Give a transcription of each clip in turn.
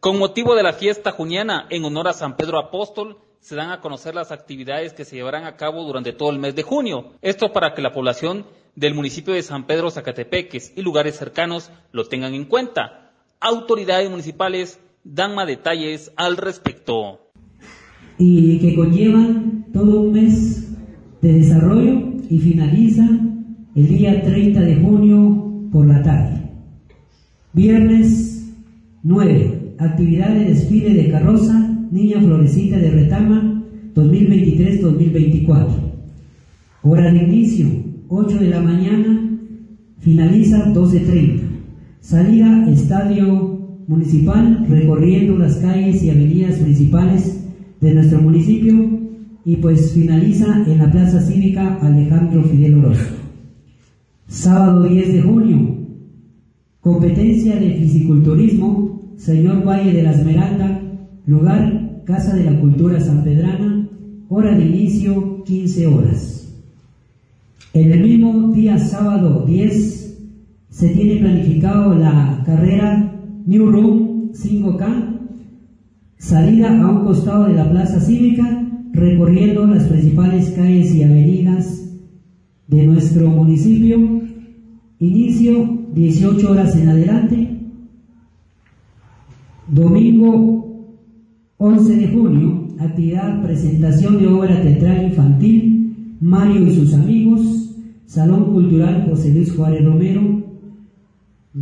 Con motivo de la fiesta juniana en honor a San Pedro Apóstol, se dan a conocer las actividades que se llevarán a cabo durante todo el mes de junio. Esto para que la población del municipio de San Pedro Zacatepeques y lugares cercanos lo tengan en cuenta. Autoridades municipales dan más detalles al respecto. Y que conllevan todo un mes de desarrollo y finaliza el día 30 de junio por la tarde. Viernes 9, actividad de desfile de carroza Niña Florecita de Retama 2023-2024. Hora de inicio 8 de la mañana, finaliza 12.30. Salida Estadio Municipal recorriendo las calles y avenidas principales de nuestro municipio y pues finaliza en la Plaza Cívica Alejandro Fidel Orozco. Sábado 10 de junio, competencia de fisiculturismo, señor Valle de la Esmeralda, lugar Casa de la Cultura San Pedrana, hora de inicio 15 horas. En el mismo día sábado 10 se tiene planificado la carrera New Room 5K, salida a un costado de la Plaza Cívica, recorriendo las principales calles y avenidas de nuestro municipio Inicio 18 horas en adelante. Domingo 11 de junio, actividad presentación de obra teatral infantil, Mario y sus amigos, Salón Cultural José Luis Juárez Romero.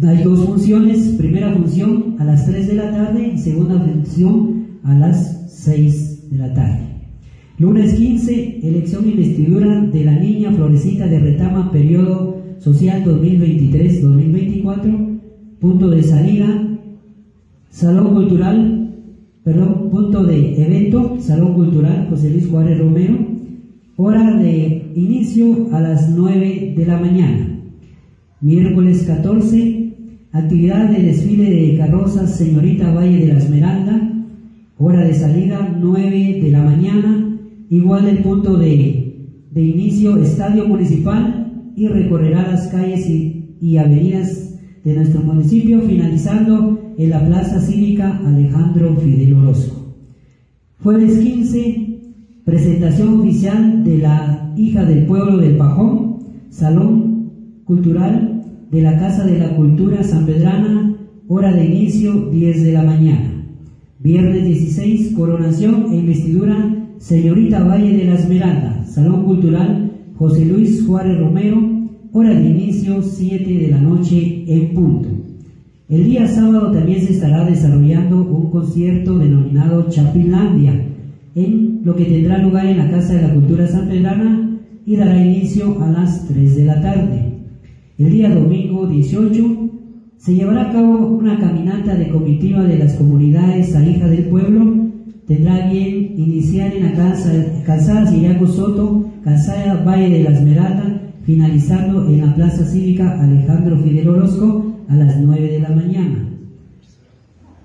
Hay dos funciones, primera función a las 3 de la tarde y segunda función a las 6 de la tarde. Lunes 15, elección y investidura de la niña Florecita de Retama, periodo Social 2023-2024, punto de salida, Salón Cultural, perdón, punto de evento, Salón Cultural José Luis Juárez Romero, hora de inicio a las 9 de la mañana. Miércoles 14, actividad de desfile de carrozas Señorita Valle de la Esmeralda, hora de salida 9 de la mañana, igual el punto de, de inicio Estadio Municipal y recorrerá las calles y, avenidas de nuestro municipio, finalizando en la Plaza Cívica Alejandro Fidel Orozco. Jueves 15, presentación oficial de la hija del pueblo del Pajón, Salón Cultural de la Casa de la Cultura San Pedrana, hora de inicio 10 de la mañana. Viernes 16, coronación e investidura Señorita Valle de la Esmeralda, Salón Cultural José Luis Juárez Romero, hora de inicio 7 de la noche en punto. El día sábado también se estará desarrollando un concierto denominado Chapinlandia, en lo que tendrá lugar en la Casa de la Cultura San Pedrana y dará inicio a las 3 de la tarde. El día domingo 18 se llevará a cabo una caminata de comitiva de las comunidades hija del pueblo. Tendrá bien iniciar en la casa, calzada Siriaco Soto Calzada Valle de la Esmeralda, finalizando en la Plaza Cívica Alejandro Fidel Orozco a las 9 de la mañana.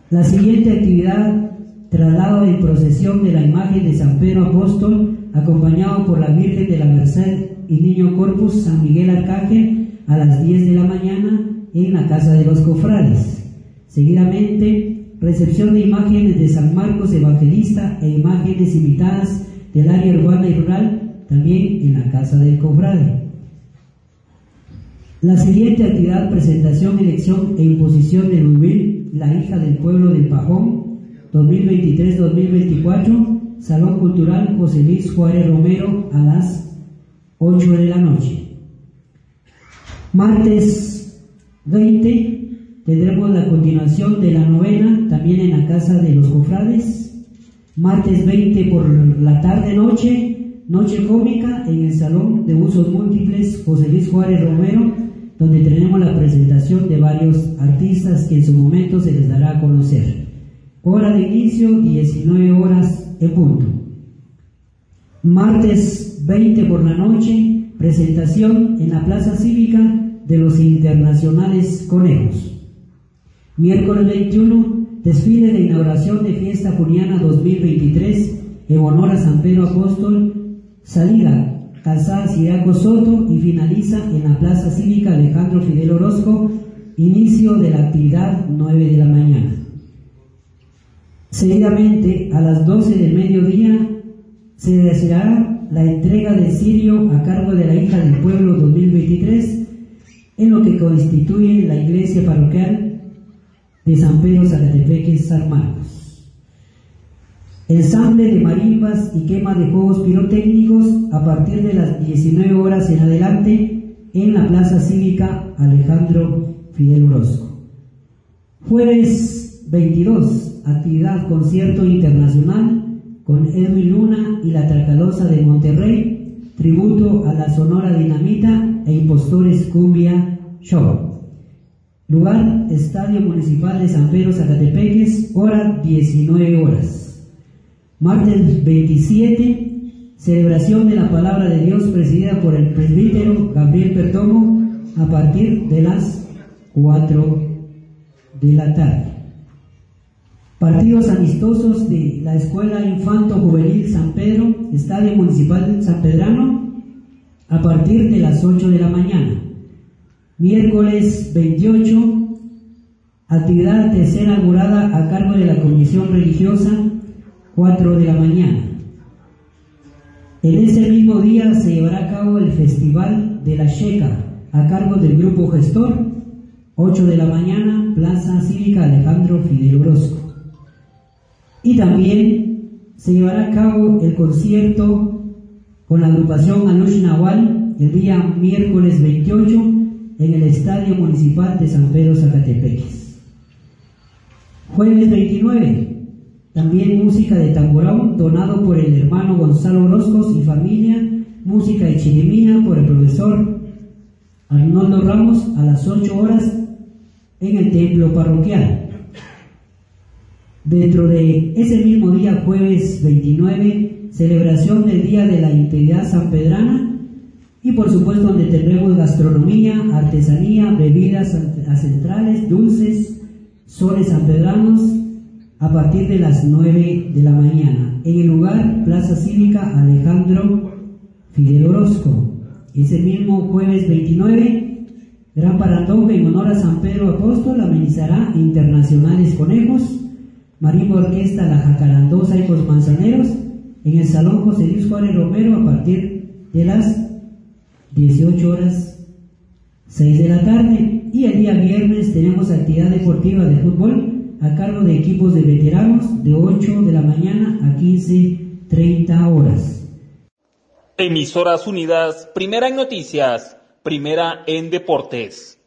La siguiente actividad, traslado en procesión de la imagen de San Pedro Apóstol, acompañado por la Virgen de la Merced y Niño Corpus San Miguel Arcángel a las 10 de la mañana en la Casa de los Cofrades. Seguidamente, recepción de imágenes de San Marcos Evangelista e imágenes invitadas del área urbana y rural también en la casa del cofrade. La siguiente actividad, presentación, elección e imposición de Rubén, la hija del pueblo del Pajón, 2023-2024, Salón Cultural José Luis Juárez Romero a las 8 de la noche. Martes 20 tendremos la continuación de la novena, también en la casa de los cofrades. Martes 20 por la tarde-noche, Noche Cómica en el Salón de Usos Múltiples José Luis Juárez Romero, donde tenemos la presentación de varios artistas que en su momento se les dará a conocer. Hora de inicio, 19 horas en punto. Martes 20 por la noche, presentación en la Plaza Cívica de los Internacionales Conejos. Miércoles 21, desfile de inauguración de Fiesta Juniana 2023 en honor a San Pedro Apóstol Salida, calzada Ciraco Soto y finaliza en la Plaza Cívica Alejandro Fidel Orozco, inicio de la actividad 9 de la mañana. Seguidamente, a las 12 del mediodía, se decidirá la entrega del sirio a cargo de la hija del pueblo 2023 en lo que constituye la iglesia parroquial de San Pedro Zacatepeque San Marcos. Ensamble de marimbas y quema de juegos pirotécnicos a partir de las 19 horas en adelante en la Plaza Cívica Alejandro Fidel Orozco. Jueves 22, actividad concierto internacional con Edwin Luna y la Tracalosa de Monterrey, tributo a la Sonora Dinamita e Impostores Cumbia Show. Lugar, Estadio Municipal de San Pedro Zacatepeques, hora 19 horas. Martes 27, celebración de la Palabra de Dios presidida por el presbítero Gabriel Perdomo a partir de las 4 de la tarde. Partidos amistosos de la Escuela Infanto Juvenil San Pedro, Estadio Municipal San Pedrano, a partir de las 8 de la mañana. Miércoles 28, actividad tercera inaugurada a cargo de la Comisión Religiosa, 4 de la mañana. En ese mismo día se llevará a cabo el Festival de la Checa, a cargo del Grupo Gestor, 8 de la mañana, Plaza Cívica Alejandro Fidel Orozco. Y también se llevará a cabo el concierto con la agrupación Anush Nahual el día miércoles 28 en el Estadio Municipal de San Pedro Zacatepeques. Jueves 29, también música de tamborón donado por el hermano Gonzalo Orozcos y familia, música de chirimía por el profesor Arnoldo Ramos a las 8 horas en el templo parroquial. Dentro de ese mismo día, jueves 29, celebración del Día de la Integridad Sanpedrana y por supuesto donde tendremos gastronomía, artesanía, bebidas centrales, dulces, soles sanpedranos a partir de las 9 de la mañana. En el lugar Plaza Cívica Alejandro Fidel Orozco. Ese mismo jueves 29 Gran Parandón en honor a San Pedro Apóstol amenizará Internacionales Conejos, Marimba Orquesta La Jacarandosa y los Manzaneros en el Salón José Luis Juárez Romero a partir de las 18 horas 6 de la tarde. Y el día viernes tenemos actividad deportiva de fútbol a cargo de equipos de veteranos de 8 de la mañana a 15.30 horas. Emisoras Unidas, primera en noticias primera en deportes.